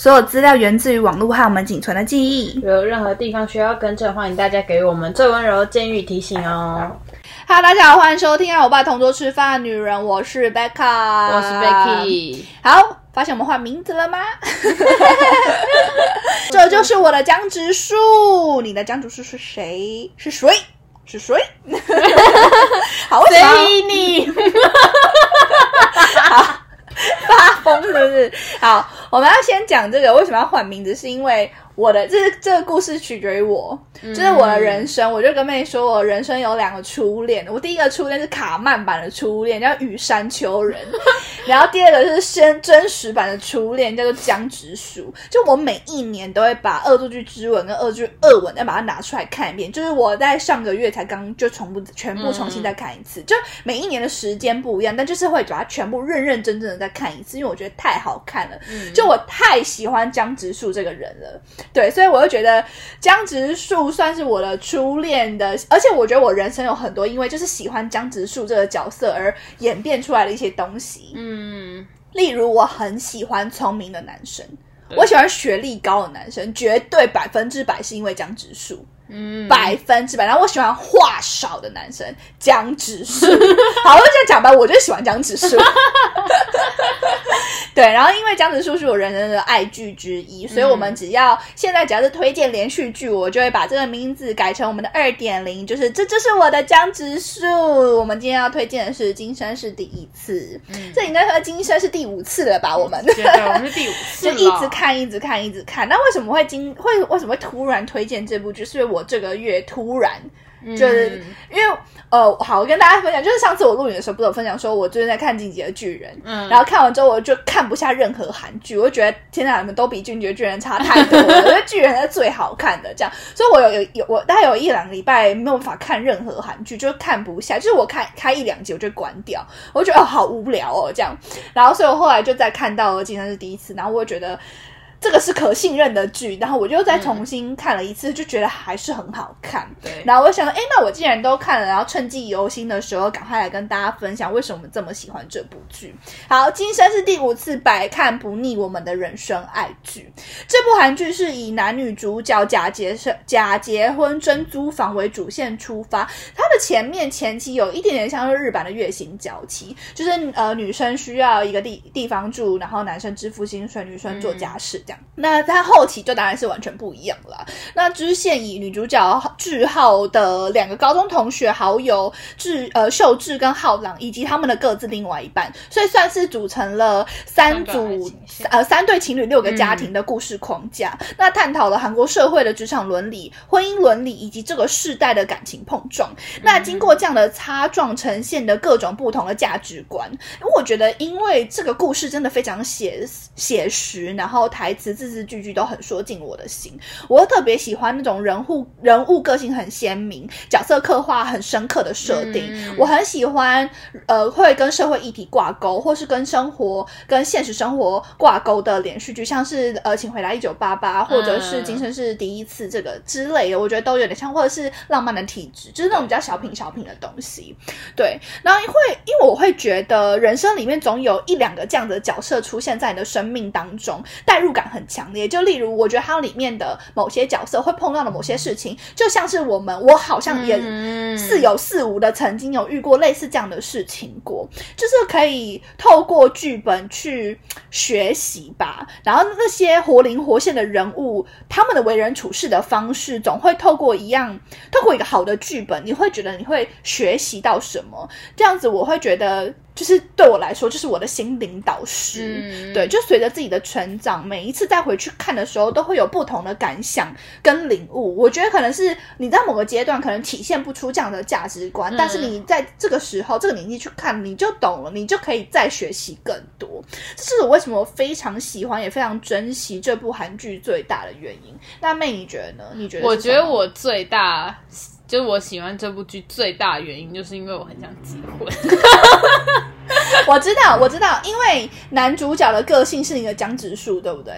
所有资料源自于网络和我们仅存的记忆。如有任何地方需要更正，欢迎大家给予我们最温柔的建议提醒哦。Hello，大家好，欢迎收听《让我爸同桌吃饭的女人》，我是 Becca，我是 Becky，好，发现我们换名字了吗？这就是我的江直树，你的江直树是谁？是谁？是谁？好，为什么要谁你？发疯是不是？好，我们要先讲这个为什么要换名字，是因为我的这这个故事取决于我，就是我的人生。我就跟妹说，我人生有两个初恋，我第一个初恋是卡曼版的初恋，叫羽山丘人，然后第二个是真真实版的初恋，叫做江直树。就我每一年都会把《恶作剧之吻》跟《恶作剧恶吻》再把它拿出来看一遍，就是我在上个月才刚就重部全部重新再看一次，就每一年的时间不一样，但就是会把它全部认认真真的再看一次，因为我觉得太好看了，就我太喜欢江直树这个人了，对，所以我就觉得江直树算是我的初恋的，而且我觉得我人生有很多因为就是喜欢江直树这个角色而演变出来的一些东西，嗯，例如我很喜欢聪明的男生。我喜欢学历高的男生，绝对百分之百是因为江直树，嗯百分之百。然后我喜欢话少的男生，江直树。好，我就这样讲吧，我就喜欢江直树。对，然后因为江直树是我人生的爱剧之一，所以我们只要、现在只要是推荐连续剧，我就会把这个名字改成我们的二点零，就是这就是我的江直树。我们今天要推荐的是《今生是第一次》，这应该说今生是第五次了吧？我们对我们是第五次就，一直看，一直看，一直看。那为什么会今会为什么会突然推荐这部剧？是因为我这个月突然就是、嗯因为呃，好，我跟大家分享，就是上次我录影的时候，不是有分享说我最近在看《进击的巨人》，嗯。然后看完之后我就看不下任何韩剧，我就觉得天哪，你们都比《进击的巨人》差太多了，我觉得巨人是最好看的，这样，所以我有有有我大概有一两个礼拜没有办法看任何韩剧，就是看不下，就是我看开一两集我就关掉，我就觉得哦好无聊哦这样，然后所以我后来就再看到了《今天是第一次》，然后我就觉得。这个是可信任的剧，然后我就再重新看了一次，就觉得还是很好看。对然后我想说，哎，那我既然都看了，然后趁记忆犹新的时候，赶快来跟大家分享为什么这么喜欢这部剧。好，今生是第五次百看不腻我们的人生爱剧。这部韩剧是以男女主角假结生假结婚真租房为主线出发，它的前面前期有一点点像是日版的月薪娇妻，就是呃女生需要一个地地方住，然后男生支付薪水，女生做家事这样。那在后期就当然是完全不一样了啦。那支线以女主角志浩的两个高中同学好友志呃秀智跟浩朗以及他们的各自另外一半，所以算是组成了三组呃三对情侣六个家庭的故事框架。那探讨了韩国社会的职场伦理、婚姻伦理以及这个世代的感情碰撞。那经过这样的擦撞，呈现的各种不同的价值观。因为我觉得，因为这个故事真的非常写写实，然后台词字字句句都很说进我的心。我特别喜欢那种人物人物个性很鲜明、角色刻画很深刻的设定。嗯我很喜欢呃会跟社会议题挂钩，或是跟生活跟现实生活挂钩的连续剧，像是呃请回答一九八八，或者是嗯今生是第一次这个之类的，我觉得都有点像，或者是浪漫的体质，就是那种比较小品小品的东西。对，然后会因为我会觉得人生里面总有一两个这样的角色出现在你的生命当中，代入感很强烈。就例如，我觉得它里面的某些角色会碰到的某些事情，就像是我们，我好像也嗯似有似无的曾经有遇过类似这样的事情过，就是可以透过剧本去学习吧。然后那些活灵活现的人物，他们的为人处事的方式，总会透过一样，透过一个好的剧本，你会觉得你会学习到什么？这样子，我会觉得。就是对我来说，就是我的心灵导师。嗯对，就随着自己的成长，每一次再回去看的时候，都会有不同的感想跟领悟。我觉得可能是你在某个阶段可能体现不出这样的价值观，嗯但是你在这个时候、这个年纪去看，你就懂了，你就可以再学习更多。这是我为什么非常喜欢，也非常珍惜这部韩剧最大的原因。那妹，你觉得呢？你觉得？我觉得。我最大就是我喜欢这部剧最大的原因，就是因为我很想结婚。我知道，我知道，因为男主角的个性是你的江直树，对不对？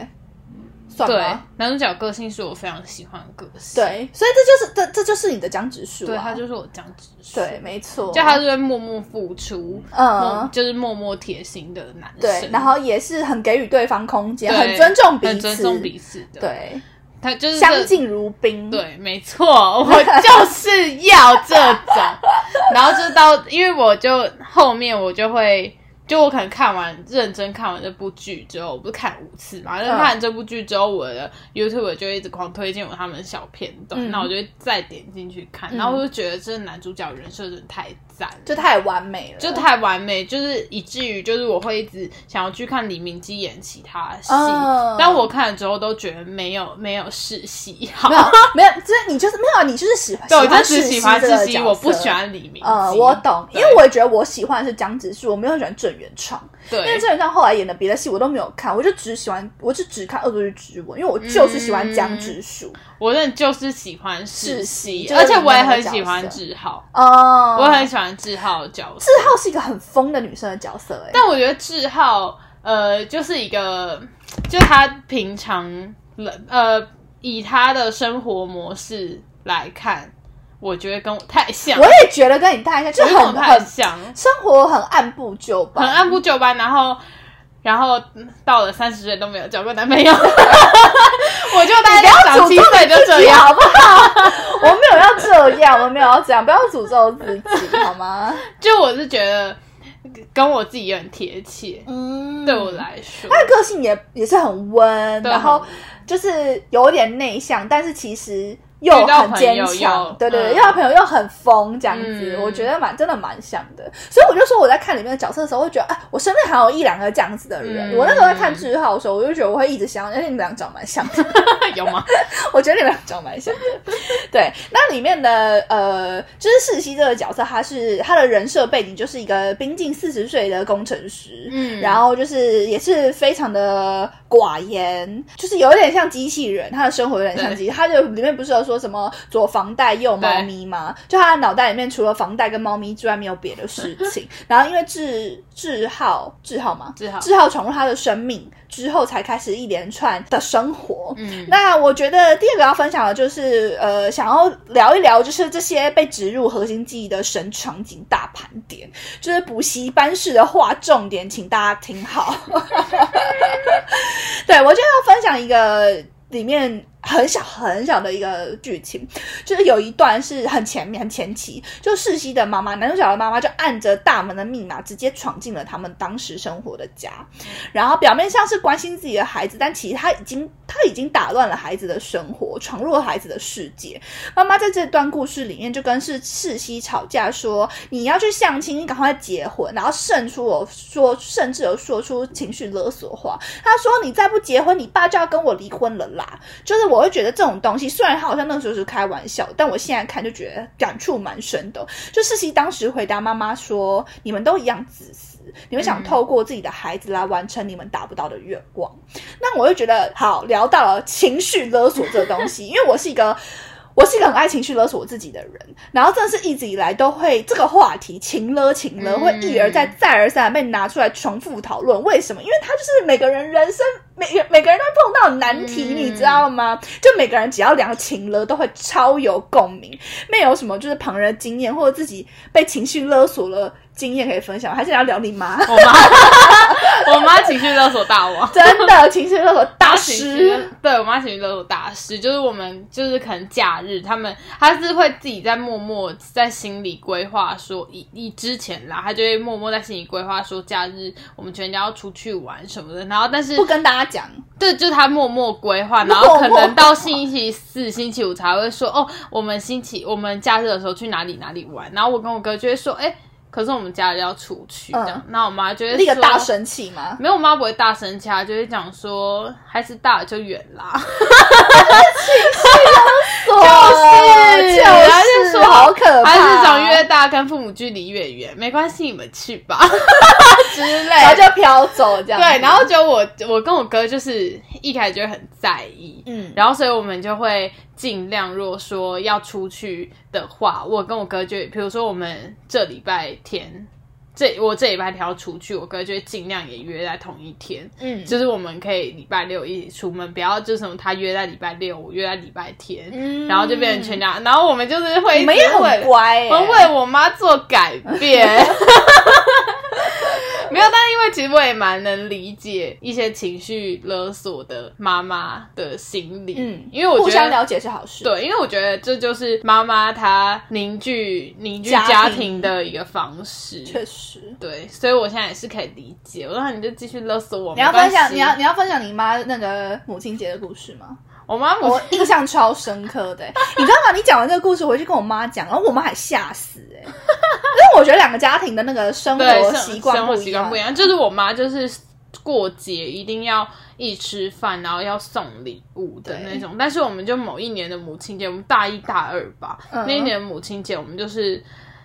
对算吗？，男主角个性是我非常喜欢的个性，对，所以这就是这这就是你的江直树、啊，对，他就是我江直树，对，没错，就他是会默默付出，嗯就是默默贴心的男对，生，然后也是很给予对方空间，很尊重彼此，很尊重彼此的，，对，他就是相敬如宾，，对，没错，我就是要这种。然后就到，因为我就后面我就会，就我可能看完认真看完这部剧之后，我不是看五次嘛，但看完这部剧之后，我的 YouTube 就一直狂推荐我他们的小片段，嗯。那、我就再点进去看，然后我就觉得这男主角人设真的太赞，就太完美了，就太完美，就是以至于就是我会一直想要去看李明基演其他戏，哦。但我看了之后都觉得没有没有世戏好没。有 没有，就是你就是没有啊，你就是喜欢对，我就只喜欢世世熙，熙这个角色。我不喜。欢李明基。呃，我懂，因为我也觉得我喜欢的是江直树，我没有喜欢郑元畅，对。因为郑元畅后来演的别的戏我都没有看，我就只喜欢，我就只看《恶作剧之吻》，因为我就是喜欢江直树。我真的就是喜欢世世熙，熙就是而且我也很喜欢志浩，哦，我很喜欢志浩的角色。志浩是一个很疯的女生的角色，哎，但我觉得志浩，呃，就是一个，就他平常，呃，以他的生活模式来看，我觉得跟我太像，我也觉得跟你太像，就很很像，生活很按部就班，很按部就班，然后。然后嗯到了三十岁都没有交过男朋友，我就大概长七岁就这样，好不好？我们没有要这样，我们没有要这样，不要诅咒自己，好吗？就我是觉得跟我自己也很贴切，嗯。对我来说，他的个性也也是很温，然后就是有点内向，但是其实又很坚强又，对对对，嗯遇到朋友又很疯这样子，嗯我觉得蛮真的蛮像的。所以我就说我在看里面的角色的时候，会觉得啊，我身边还有一两个这样子的人。嗯我那时候在看志浩的时候，我就觉得我会一直想，而且你们俩长蛮像的。有吗？我觉得你们俩长蛮像的。对，那里面的呃，就是世熙这个角色，他是他的人设背景就是一个逼近四十岁的工程师，嗯然后就是也是非常的寡言，就是有点像机器人，他的生活有点像机器。他就里面不是有说什么左房贷右猫咪吗？就他的脑袋里面除了房贷跟猫咪之外，没有别的事情。然后因为志志浩志浩嘛？志浩志浩闯入他的生命之后，才开始一连串的生活。嗯，那我觉得第二个要分享的就是，呃，想要聊一聊，就是这些被植入核心记忆的神场景大盘点，就是补习班式的划重点，请大家听好。对我就要分享一个里面很小很小的一个剧情，就是有一段是很前面很前期，就世熙的妈妈，男主角的妈妈就按着大门的密码直接闯进了他们当时生活的家，然后表面上是关心自己的孩子，但其实他已经他已经打乱了孩子的生活，闯入了孩子的世界。妈妈在这段故事里面就跟世世熙吵架说：“你要去相亲，你赶快结婚。”然后甚出我说，甚至有说出情绪勒索话。他说：“你再不结婚，你爸就要跟我离婚了啦。”就是我会觉得这种东西，虽然他好像那个时候是开玩笑，但我现在看就觉得感触蛮深的。就世熙当时回答妈妈说：“你们都一样自私，你们想透过自己的孩子来完成你们达不到的愿望。”那我就觉得好聊到了情绪勒索这个东西，因为我是一个。我是一个很爱情绪勒索我自己的人，然后真的是一直以来都会这个话题情勒情勒嗯会一而再再而三地被拿出来重复讨论。为什么？因为它就是每个人人生每每个人都会碰到难题，嗯你知道吗？就每个人只要聊情了都会超有共鸣，没有什么就是旁人的经验或者自己被情绪勒索了经验可以分享，还是要聊你妈？我妈，我妈情绪勒索大王。真的情绪勒索大师。对我妈情绪勒索大师，就是我们就是可能假日，他们他是会自己在默默在心里规划说，以以之前啦，他就会默默在心里规划说，假日我们全家要出去玩什么的，然后但是不跟大家讲，对，就他默默规划，然后可能到星期四、星期五才会说，哦，我们星期我们假日的时候去哪里哪里玩，然后我跟我哥就会说，哎。可是我们家里要出去，这样，那、我妈就会说立个大生气吗？没有，我妈不会大声气，她就会讲说，孩子大了就远啦。就是然后就说好可怕，孩子长越大，跟父母距离越远，没关系，你们去吧 之类然后就飘走这样子。对，然后就我我跟我哥就是一开始就会很在意，嗯，然后所以我们就会尽量，如果说要出去的话，我跟我哥就，比如说我们这礼拜天这我这礼拜天要出去，我哥就尽量也约在同一天，嗯，就是我们可以礼拜六一起出门，不要就什么他约在礼拜六，我约在礼拜天，嗯。然后就变成全家，然后我们就是会你们也很乖、欸，我们为我妈做改变。没有，但因为其实我也蛮能理解一些情绪勒索的妈妈的心理，嗯，因为我觉得互相了解是好事。，对，因为我觉得这就是妈妈她凝聚凝聚家庭的一个方式。确实。对，所以我现在也是可以理解。我说你就继续勒索我，你要分享，你要你要分享你妈那个母亲节的故事吗？我妈我印象超深刻的欸、你知道吗？你讲完这个故事，回去跟我妈讲，然后我妈还吓死哎、欸，因为我觉得两个家庭的那个生活习惯生活习惯不一。样，就是我妈就是过节一定要一吃饭，然后要送礼物的那种。但是我们就某一年的母亲节，我们大一大二吧，嗯那一年母亲节我们就是。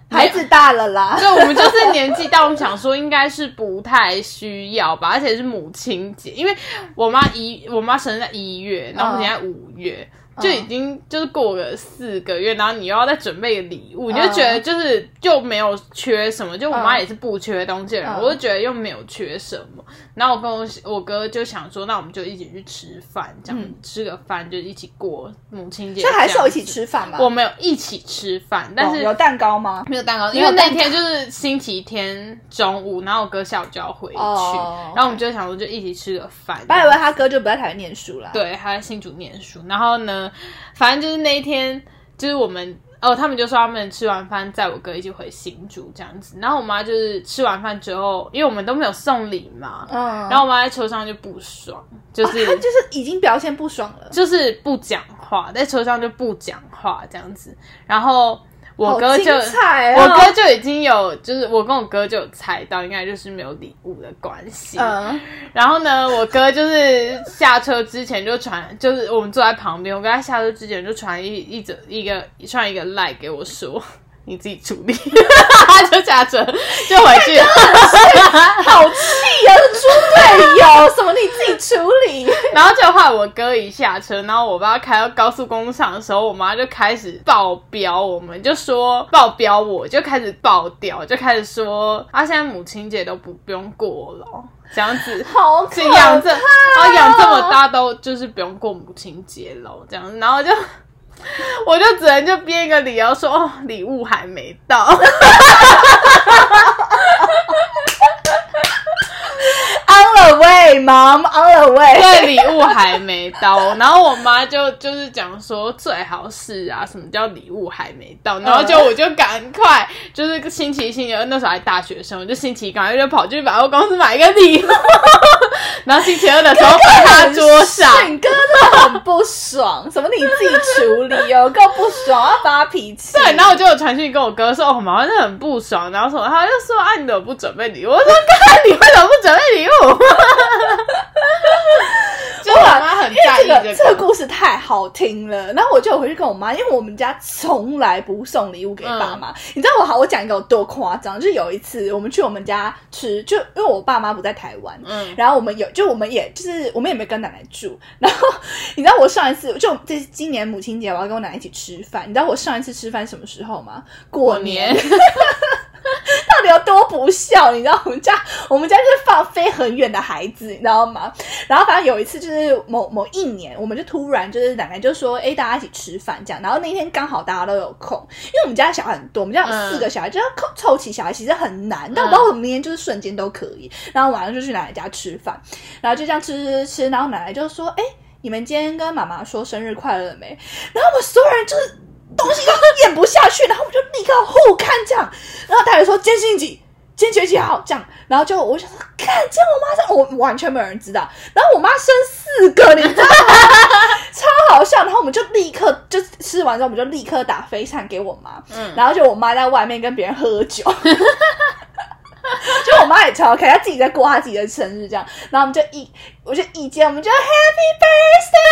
孩子大了啦，对，我们就是年纪大，我们想说应该是不太需要吧，而且是母亲节，因为我妈一我妈生日在一月，然后我们现在五月。就已经就是过了四个月，然后你又要再准备个礼物，你就觉得就是就没有缺什么，就我妈也是不缺东西的人，嗯我就觉得又没有缺什么。然后我跟我我哥就想说，那我们就一起去吃饭，这样、吃个饭就一起过母亲节。这还是有一起。吃饭嘛。我没有一起吃饭，但是哦有蛋糕吗？没有蛋糕，因为那天就是星期天中午，然后我哥下午就要回去，哦然后我们就想说就一起吃个饭。本来以为他哥就不在台湾念书了。，对，他在新竹念书，然后呢，反正就是那一天，就是我们哦，他们就说他们吃完饭载我哥一起回新竹这样子，然后我妈就是吃完饭之后，因为我们都没有送礼嘛，嗯，然后我妈在车上就不爽，就是、他就是已经表现不爽了。就是不讲话，在车上就不讲话这样子，然后我哥就我哥就已经有，就是我跟我哥就有猜到，应该就是没有礼物的关系。嗯，然后呢，我哥就是下车之前就传，就是我们坐在旁边，我跟他下车之前就传一一则一个传一个赖给我说。你自己处理，他 就下车就回去。好气啊！是猪队友，什么你自己处理？然后就后来我哥一下车，然后我爸开到高速公路上的时候，我妈就开始爆飙，我们就说爆飙我，就开始爆掉，就开始说啊，现在母亲节都不不用过了，这样子。好可是养这，怕然后养这么大都就是不用过母亲节了，这样子，然后就 我就只能就编一个理由说，哦，礼物还没到。On the way, mom, on the way。对，礼物还没到，然后我妈就就是讲说最好是啊，什么叫礼物还没到？然后就我就赶快，就是星期一、星期二那时候还大学生，我就星期一赶快就跑去百货公司买一个礼物，然后星期二的时候摆他桌上。你哥真的很不爽，什么你自己处理哦，够不爽，要发脾气。对，然后我就有传讯跟我哥说，哦，妈妈真的很不爽，然后什么，他就说啊，你怎么不准备礼物？我说，哥你为什么不准备礼物？就我妈很在意这个。这这个故事太好听了，然后我就回去跟我妈，因为我们家从来不送礼物给爸妈。你知道我好，我讲一个有多夸张，就是有一次我们去我们家吃，就因为我爸妈不在台湾，嗯。然后我们有就我们也就是我们也没跟奶奶住，然后你知道我上一次就这今年母亲节我要跟我奶奶一起吃饭，你知道我上一次吃饭什么时候吗？过过年 到底有多不孝？你知道我们家我们家就是放飞很远的孩子，你知道吗？然后反正有一次就是某某一年，我们就突然就是奶奶就说，哎，大家一起吃饭这样。然后那天刚好大家都有空，因为我们家小孩很多，我们家有四个小孩，就要凑凑齐小孩其实很难。但我不知道我们那天就是瞬间都可以。然后晚上就去奶奶家吃饭，然后就这样吃吃吃吃，然后奶奶就说，哎。你们今天跟妈妈说生日快乐了没？然后我们所有人就是东西都咽不下去，然后我就立刻互看这样，然后大家说今天星几，坚决几号这样，然后就我想说，看，见我妈，我完全没有人知道，然后我妈生四个，你知道吗？超好笑，然后我们就立刻就吃完之后，我们就立刻打飞餐给我妈，嗯然后就我妈在外面跟别人喝酒。就我妈也超开，她自己在过她自己的生日这样，然后我们就一，我就一见，我们就 Happy Birthday，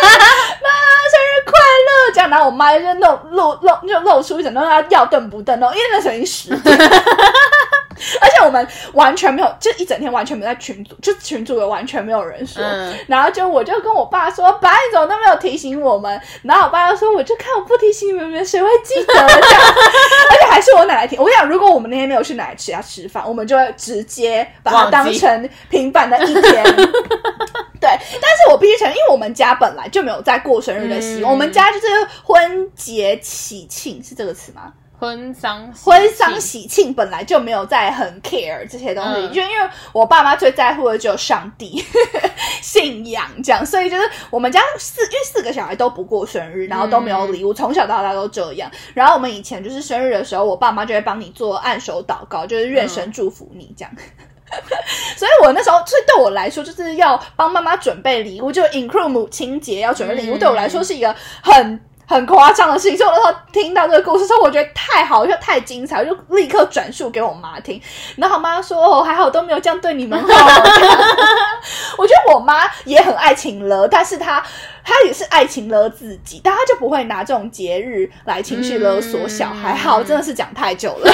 妈生日快乐这样，然后我妈就露露露就露出一种让她要瞪不瞪哦，因为那时候已经十点，而且我们完全没有，就一整天完全没有在群组，就群组也完全没有人说，嗯。然后就我就跟我爸说，爸你怎么都没有提醒我们，然后我爸就说，我就看我不提醒你们，谁会记得这样，而且还是我奶奶提，我跟你讲，如果我们那天没有有去奶奶家吃饭，我们就会直接把它当成平凡的一天。对，但是我必须承认，因为我们家本来就没有在过生日的习惯，嗯。我们家就是婚节喜庆是这个词吗？婚丧喜婚丧庆喜庆本来就没有在很 care 这些东西，嗯就因为我爸妈最在乎的只有上帝 信仰这样，所以就是我们家四因为四个小孩都不过生日，然后都没有礼物，从小到大都这样。然后我们以前就是生日的时候，我爸妈就会帮你做按手祷告，就是愿神祝福你这样。所以我那时候，所以对我来说，就是要帮妈妈准备礼物，就 include 母亲节要准备礼物，嗯对我来说是一个很很夸张的事情。所以我那时候听到这个故事之后，我觉得太好又、太精彩，我就立刻转述给我妈听。然后我妈说：“哦，还好都没有这样对你们好。”我觉得我妈也很爱情了，但是她她也是爱情勒自己，但他就不会拿这种节日来情绪勒索小孩。嗯好，真的是讲太久了。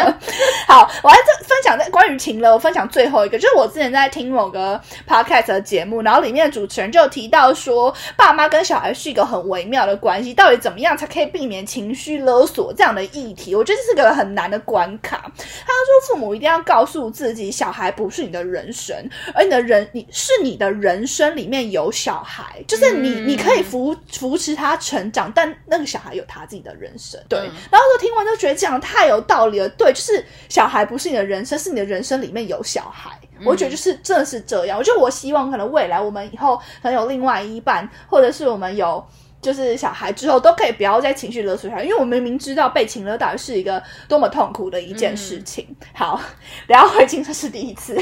好，我还在分享在关于情勒，我分享最后一个，就是我之前在听某个 podcast 的节目，然后里面的主持人就提到说，爸妈跟小孩是一个很微妙的关系，到底怎么样才可以避免情绪勒索这样的议题？我觉得这是个很难的关卡。他说，父母一定要告诉自己，小孩不是你的人生，而你的人，你是你的人生里面有小孩，就是你，嗯你可以扶扶持他成长，但那个小孩有他自己的人生。对，嗯然后就听完就觉得讲的太有道理了。对，就是小孩不是你的人生，是你的人生里面有小孩。我觉得就是真的是这样。我觉得我希望可能未来我们以后可能有另外一半，或者是我们有。就是小孩之后都可以不要再情绪勒索小孩，因为我明明知道被情勒到底是一个多么痛苦的一件事情。好，聊回青春是第一次，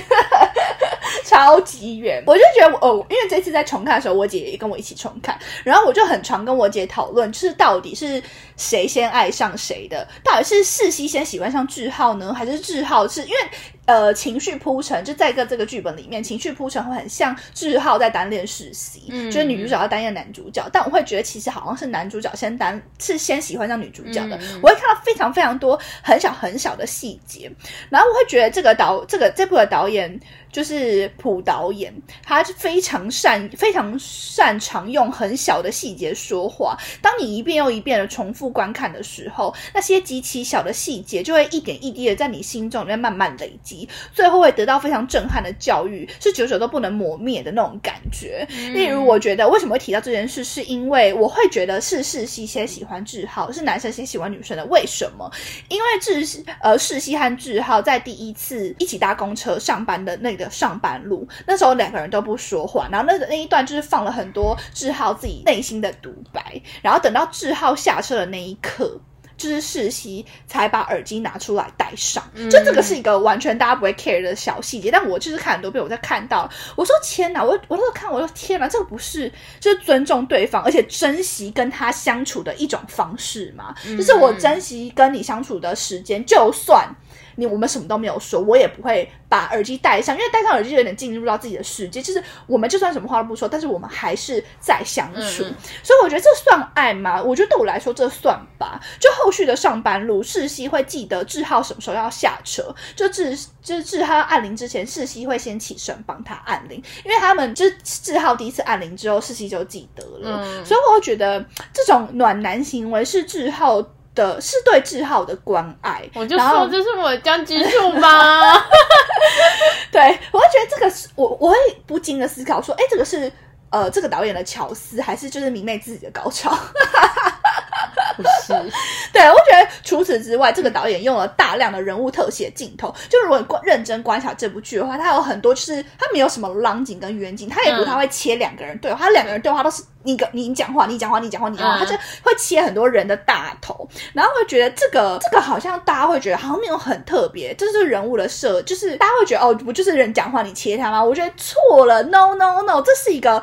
超级远。我就觉得我哦，因为这次在重看的时候，我姐也跟我一起重看，然后我就很常跟我姐讨论，就是到底是谁先爱上谁的，到底是世熙先喜欢上志浩呢，还是志浩是因为呃情绪铺陈，就在一个这个剧本里面，情绪铺陈会很像志浩在单恋世熙，嗯。就是女主角要单恋男主角，但我会觉得其实好像是男主角先单是先喜欢上女主角的，我会看到非常非常多很小很小的细节，然后我会觉得这个导这个这部的导演就是朴导演，他是非常擅非常擅长用很小的细节说话。当你一遍又一遍的重复观看的时候，那些极其小的细节就会一点一滴的在你心中里面慢慢累积，最后会得到非常震撼的教育，是久久都不能磨灭的那种感觉。例如，我觉得为什么会提到这件事，是因为我会觉得是世熙先喜欢志浩，是男生先喜欢女生的。为什么？因为志呃世熙和志浩在第一次一起搭公车上班的那个上班路，那时候两个人都不说话，然后那个那一段就是放了很多志浩自己内心的独白，然后等到志浩下车的那一刻。就是世熙才把耳机拿出来戴上，就这个是一个完全大家不会 care 的小细节，但我就是看很多遍，我在看到，我说天哪，我我那时候看，我说天哪，这个不是就是尊重对方，而且珍惜跟他相处的一种方式吗？就是我珍惜跟你相处的时间，就算。你我们什么都没有说，我也不会把耳机戴上，因为戴上耳机有点进入到自己的世界。就是我们就算什么话都不说，但是我们还是在相处，嗯所以我觉得这算爱吗？我觉得对我来说这算吧。就后续的上班路，世熙会记得志浩什么时候要下车，就志就是志浩按铃之前，世熙会先起身帮他按铃，因为他们就是志浩第一次按铃之后，世熙就记得了，嗯所以我会觉得这种暖男行为是志浩。的是对志浩的关爱，我就说这是我的将军术吗。对，我会觉得这个是我我会不禁的思考说，哎，这个是呃这个导演的巧思，还是就是迷妹自己的高潮？不是，对，我觉得除此之外，这个导演用了大量的人物特写镜头。就如果你观认真观察这部剧的话，它有很多就是它没有什么浪景跟远景，它也不嗯太会切两个人对话，它两个人对话都是你个你讲话，你讲话，你讲话，你讲话，嗯它就会切很多人的大头，然后会觉得这个这个好像大家会觉得好像没有很特别，这就是人物的设，就是大家会觉得哦，不就是人讲话你切他吗？我觉得错了，no no no，这是一个。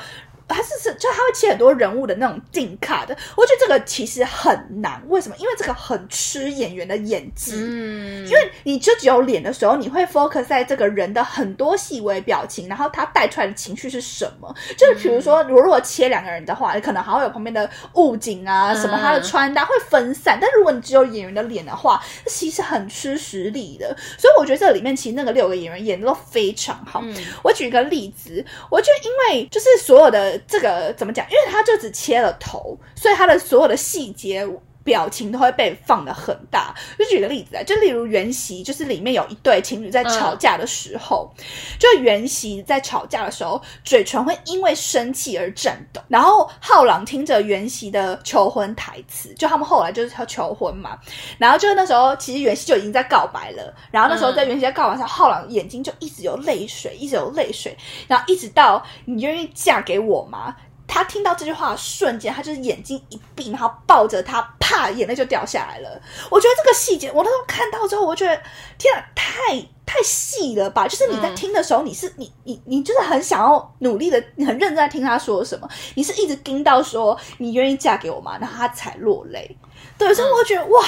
还是是，就他会切很多人物的那种近卡的，我觉得这个其实很难。为什么？因为这个很吃演员的演技。嗯，因为你就只有脸的时候，你会 focus 在这个人的很多细微表情，然后他带出来的情绪是什么。就是比如说，如果切两个人的话，可能还会有旁边的物景啊，什么他的穿搭会分散。但如果你只有演员的脸的话，其实很吃实力的。所以我觉得这里面其实那个六个演员演的都非常好。嗯我举一个例子，我觉得因为就是所有的这个怎么讲，因为他就只切了头，所以他的所有的细节。表情都会被放的很大。就举个例子啊，就例如袁熙，就是里面有一对情侣在吵架的时候，就袁熙在吵架的时候，嘴唇会因为生气而颤抖。然后浩朗听着袁熙的求婚台词，就他们后来就是要求婚嘛，然后就是那时候其实袁熙就已经在告白了，然后那时候在袁熙在告白上，浩朗眼睛就一直有泪水，一直有泪水，然后一直到你愿意嫁给我吗？他听到这句话的瞬间，他就是眼睛一闭，然后抱着他，啪，眼泪就掉下来了。我觉得这个细节，我那时候看到之后，我觉得天啊，太太细了吧！就是你在听的时候，你是你你你就是很想要努力的，你很认真在听他说什么，你是一直盯到说你愿意嫁给我吗？然后他才落泪。对，所以我觉得哇，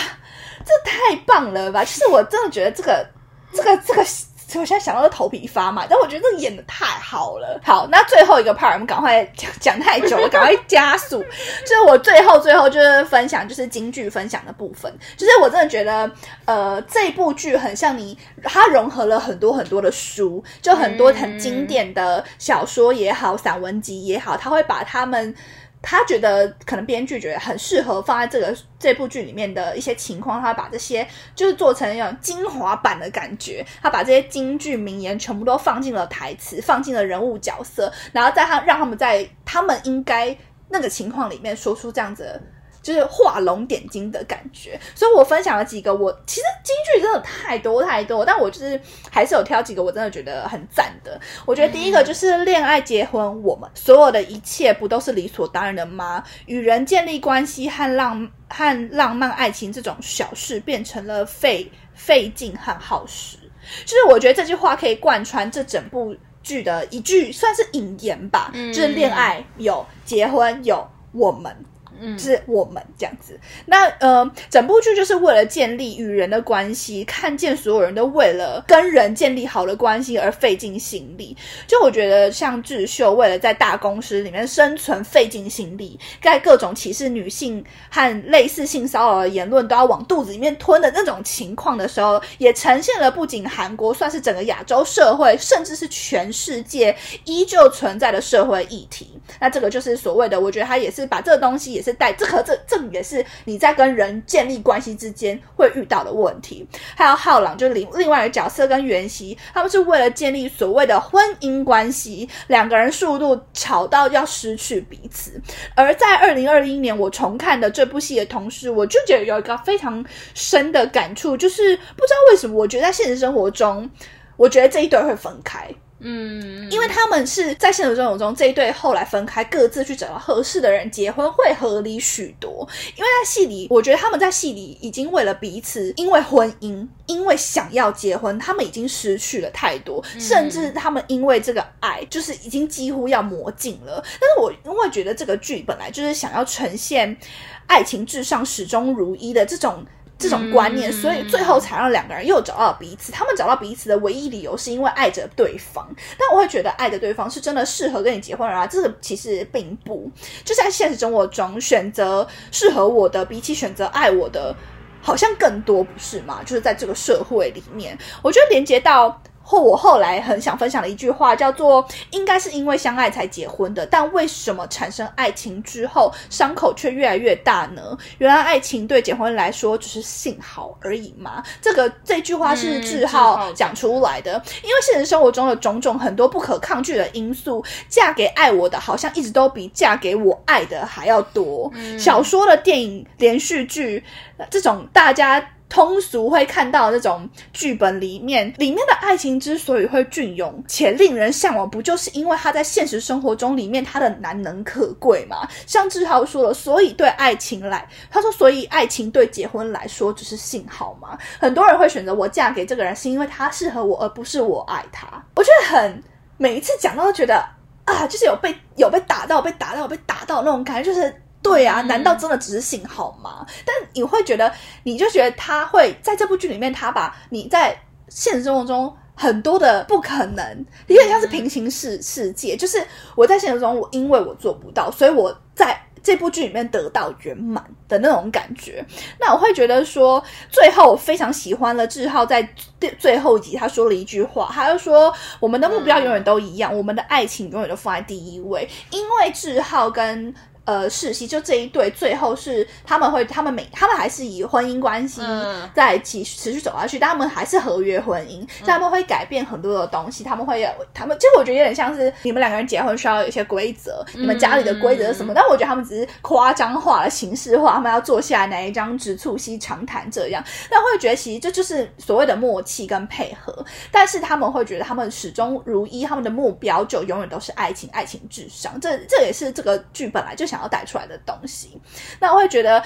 这太棒了吧！就是我真的觉得这个这个这个。所以我现在想到都头皮发麻，但我觉得这演的太好了。好，那最后一个 part 我们赶快讲讲太久了，赶快加速。就是我最后最后就是分享，就是京剧分享的部分。就是我真的觉得，呃，这部剧很像你，它融合了很多很多的书，就很多很经典的小说也好，散文集也好，它会把他们。他觉得可能编剧觉得很适合放在这个这部剧里面的一些情况，他把这些就是做成一种精华版的感觉，他把这些京剧名言全部都放进了台词，放进了人物角色，然后在他让他们在他们应该那个情况里面说出这样子。就是画龙点睛的感觉，所以我分享了几个。我其实京剧真的太多太多，但我就是还是有挑几个我真的觉得很赞的。我觉得第一个就是恋爱结婚，我们所有的一切不都是理所当然的吗？与人建立关系和浪和浪漫爱情这种小事，变成了费费劲和耗时。就是我觉得这句话可以贯穿这整部剧的一句，算是引言吧。就是恋爱有，结婚有，我们。嗯是我们这样子，那呃，整部剧就是为了建立与人的关系，看见所有人都为了跟人建立好的关系而费尽心力。就我觉得，像智秀为了在大公司里面生存费尽心力，在各种歧视女性和类似性骚扰的言论都要往肚子里面吞的那种情况的时候，也呈现了不仅韩国，算是整个亚洲社会，甚至是全世界依旧存在的社会议题。那这个就是所谓的，我觉得他也是把这个东西也是。是带这和这这也是你在跟人建立关系之间会遇到的问题。还有浩朗，就是另另外一个角色跟袁熙，他们是为了建立所谓的婚姻关系，两个人速度吵到要失去彼此。而在二零二一年我重看的这部戏的同时，我就觉得有一个非常深的感触，就是不知道为什么，我觉得在现实生活中，我觉得这一对会分开。嗯，因为他们是在现实生活中这一对后来分开，各自去找到合适的人结婚会合理许多。因为在戏里，我觉得他们在戏里已经为了彼此，因为婚姻，因为想要结婚，他们已经失去了太多，甚至他们因为这个爱，就是已经几乎要磨尽了。但是我因为觉得这个剧本来就是想要呈现爱情至上、始终如一的这种。这种观念，所以最后才让两个人又找到了彼此。他们找到彼此的唯一理由，是因为爱着对方。但我会觉得，爱着对方是真的适合跟你结婚啊？这个其实并不。就在现实生活中，选择适合我的，比起选择爱我的，好像更多，不是吗？就是在这个社会里面，我觉得连接到。或我后来很想分享的一句话叫做：“应该是因为相爱才结婚的，但为什么产生爱情之后伤口却越来越大呢？原来爱情对结婚来说只是幸好而已嘛？”这个这句话是志浩讲出来的。因为现实生活中的种种很多不可抗拒的因素，嫁给爱我的好像一直都比嫁给我爱的还要多。小说的电影、连续剧这种大家。通俗会看到那种剧本里面，里面的爱情之所以会隽永且令人向往，不就是因为他在现实生活中里面他的难能可贵吗？像志豪说了，所以对爱情来，他说，所以爱情对结婚来说只是信号吗？很多人会选择我嫁给这个人，是因为他适合我，而不是我爱他。我觉得很每一次讲到都觉得啊，就是有被有被打到，被打到，被打到那种感觉，就是。对啊，难道真的只是信号吗？但你会觉得，你就觉得他会在这部剧里面，他把你在现实生活中很多的不可能，有点像是平行世世界，就是我在现实中，我因为我做不到，所以我在这部剧里面得到圆满的那种感觉。那我会觉得说，最后非常喜欢了志浩在最最后一集他说了一句话，他就说我们的目标永远都一样，我们的爱情永远都放在第一位，因为志浩跟。呃世袭，就这一对最后是他们会，他们每他们还是以婚姻关系嗯。在一起持续走下去，但他们还是合约婚姻，所以他们会改变很多的东西，他们会有他们，其实我觉得有点像是你们两个人结婚需要有一些规则，你们家里的规则是什么？但我觉得他们只是夸张化了、形式化，他们要坐下来拿一张纸促膝长谈这样，但会觉得其实这就是所谓的默契跟配合，但是他们会觉得他们始终如一，他们的目标就永远都是爱情，爱情至上，这这也是这个剧本来就想要带出来的东西。那我会觉得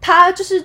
他就是。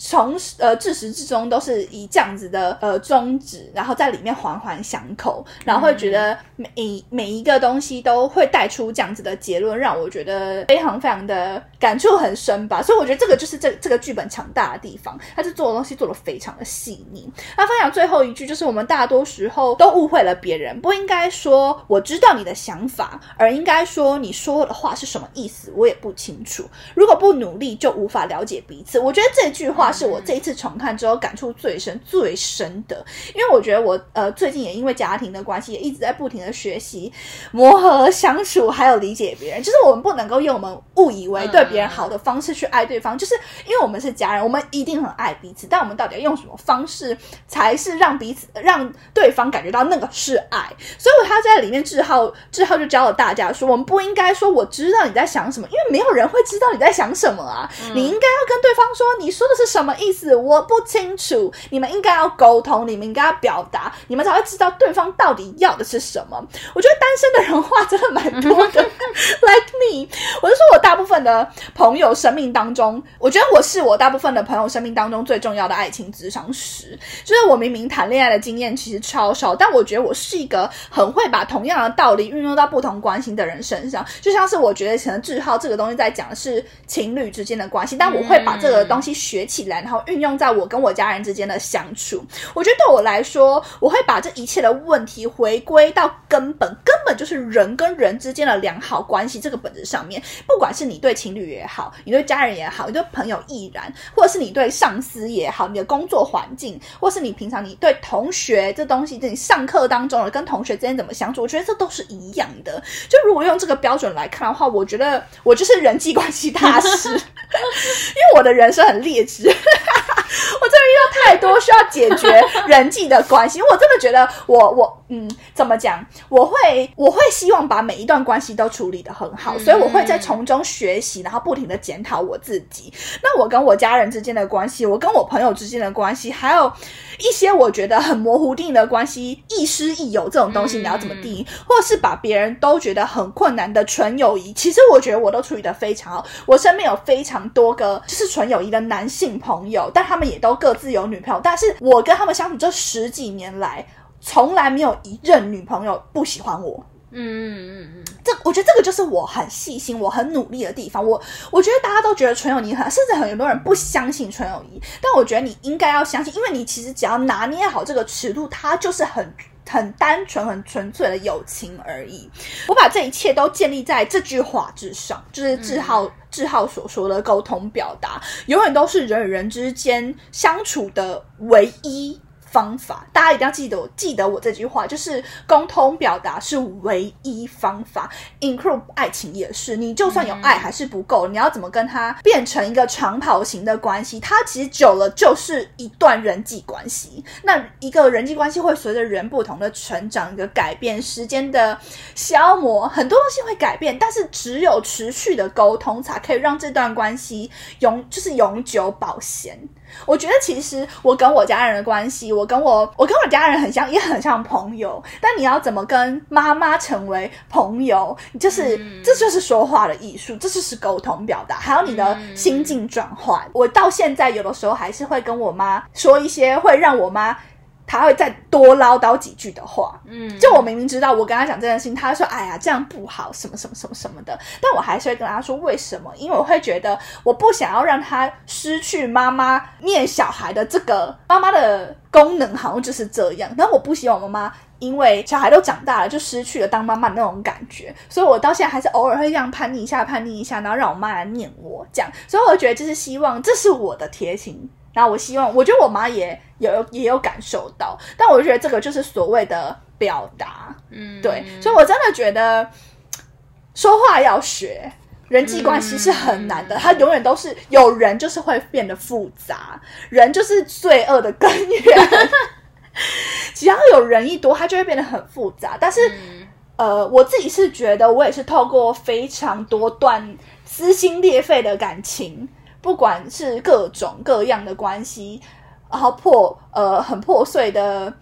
从呃至始至终都是以这样子的呃宗旨，然后在里面环环相扣，然后会觉得每一每一个东西都会带出这样子的结论，让我觉得非常非常的感触很深吧。所以我觉得这个就是这这个剧本强大的地方，它是做的东西做的非常的细腻。那分享最后一句就是，我们大多时候都误会了别人，不应该说我知道你的想法，而应该说你说的话是什么意思，我也不清楚。如果不努力，就无法了解彼此。我觉得这句话是我这一次重看之后感触最深、最深的，因为我觉得我呃最近也因为家庭的关系，也一直在不停的学习磨合、相处，还有理解别人。就是我们不能够用我们误以为对别人好的方式去爱对方，就是因为我们是家人，我们一定很爱彼此，但我们到底要用什么方式才是让彼此、让对方感觉到那个是爱？所以他在里面志浩志浩就教了大家说，我们不应该说我知道你在想什么，因为没有人会知道你在想什么啊。你应该要跟对方说，你说的是什么意思？我不清楚。你们应该要沟通，你们应该要表达，你们才会知道对方到底要的是什么。我觉得单身的人话真的蛮多的，like me。我就说我大部分的朋友生命当中，我觉得我是我大部分的朋友生命当中最重要的爱情智商师。就是我明明谈恋爱的经验其实超少，但我觉得我是一个很会把同样的道理运用到不同关系的人身上。就像是我觉得可能志浩这个东西在讲的是情侣之间的关系，但我会把这个东西学起来，然后运用在我跟我家人之间的相处。我觉得对我来说，我会把这一切的问题回归到根本，根本就是人跟人之间的良好关系这个本质上面。不管是你对情侣也好，你对家人也好，你对朋友亦然，或者是你对上司也好，你的工作环境，或是你平常你对同学这东西，你上课当中的跟同学之间怎么相处，我觉得这都是一样的。就如果用这个标准来看的话，我觉得我就是人际关系大师，因为我的人生很劣质。太多需要解决人际的关系，我真的觉得我我嗯，怎么讲？我会我会希望把每一段关系都处理的很好，所以我会在从中学习，然后不停的检讨我自己。那我跟我家人之间的关系，我跟我朋友之间的关系，还有一些我觉得很模糊定义的关系，亦师亦友这种东西，你要怎么定义？或是把别人都觉得很困难的纯友谊，其实我觉得我都处理的非常好。我身边有非常多个就是纯友谊的男性朋友，但他们也都各自有女朋友，但是我跟他们相处这十几年来，从来没有一任女朋友不喜欢我。嗯嗯嗯这我觉得这个就是我很细心、我很努力的地方。我我觉得大家都觉得纯友谊很，甚至很多人不相信纯友谊，但我觉得你应该要相信，因为你其实只要拿捏好这个尺度，它就是很。很单纯、很纯粹的友情而已。我把这一切都建立在这句话之上，就是志浩、志浩所说的沟通表达，永远都是人与人之间相处的唯一。方法，大家一定要记得，我记得我这句话，就是沟通表达是唯一方法，include 爱情也是。你就算有爱还是不够，你要怎么跟他变成一个长跑型的关系？它其实久了就是一段人际关系。那一个人际关系会随着人不同的成长、一个改变、时间的消磨，很多东西会改变。但是只有持续的沟通，才可以让这段关系永就是永久保鲜。我觉得其实我跟我家人的关系，我跟我我跟我家人很像，也很像朋友。但你要怎么跟妈妈成为朋友，就是、这就是说话的艺术，这就是沟通表达，还有你的心境转换。我到现在有的时候还是会跟我妈说一些会让我妈。她会再多唠叨几句的话，嗯，就我明明知道我跟他讲这件事情，他说：“哎呀，这样不好，什么什么什么什么的。”但我还是会跟他说为什么，因为我会觉得我不想要让他失去妈妈念小孩的这个妈妈的功能，好像就是这样。但我不希望我妈妈因为小孩都长大了，就失去了当妈妈的那种感觉，所以我到现在还是偶尔会这样叛逆一下，叛逆一下，然后让我妈来念我这样。所以我觉得就是希望这是我的贴心。然后我希望，我觉得我妈也有也有感受到，但我觉得这个就是所谓的表达，嗯，对，所以我真的觉得说话要学，人际关系是很难的，它永远都是有人就是会变得复杂，人就是罪恶的根源。只要有人一多，它就会变得很复杂。但是，呃，我自己是觉得，我也是透过非常多段撕心裂肺的感情，不管是各种各样的关系，然后破呃很破碎的。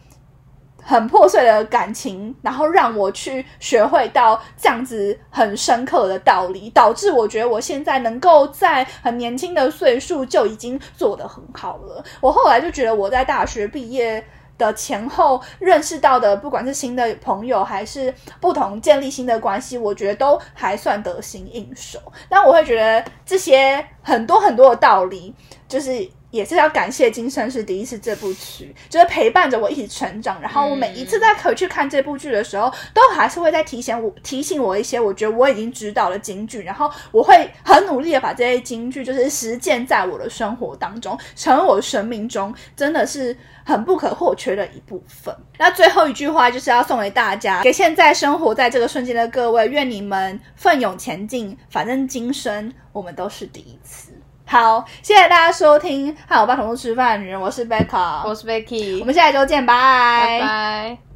很破碎的感情，然后让我去学会到这样子很深刻的道理，导致我觉得我现在能够在很年轻的岁数就已经做得很好了。我后来就觉得我在大学毕业的前后认识到的，不管是新的朋友还是不同建立新的关系，我觉得都还算得心应手。但我会觉得这些很多很多的道理，就是。也是要感谢《今生是第一次》这部剧，就是陪伴着我一起成长。然后我每一次在回去看这部剧的时候，都还是会在提醒我、提醒我一些我觉得我已经知道的金句。然后我会很努力的把这些金句，就是实践在我的生活当中，成为我生命中真的是很不可或缺的一部分。那最后一句话就是要送给大家，给现在生活在这个瞬间的各位，愿你们奋勇前进。反正今生我们都是第一次。好，谢谢大家收听《和我爸同桌吃饭的女人》，我是 Becca，我是 Becky，我们下一周见，拜拜。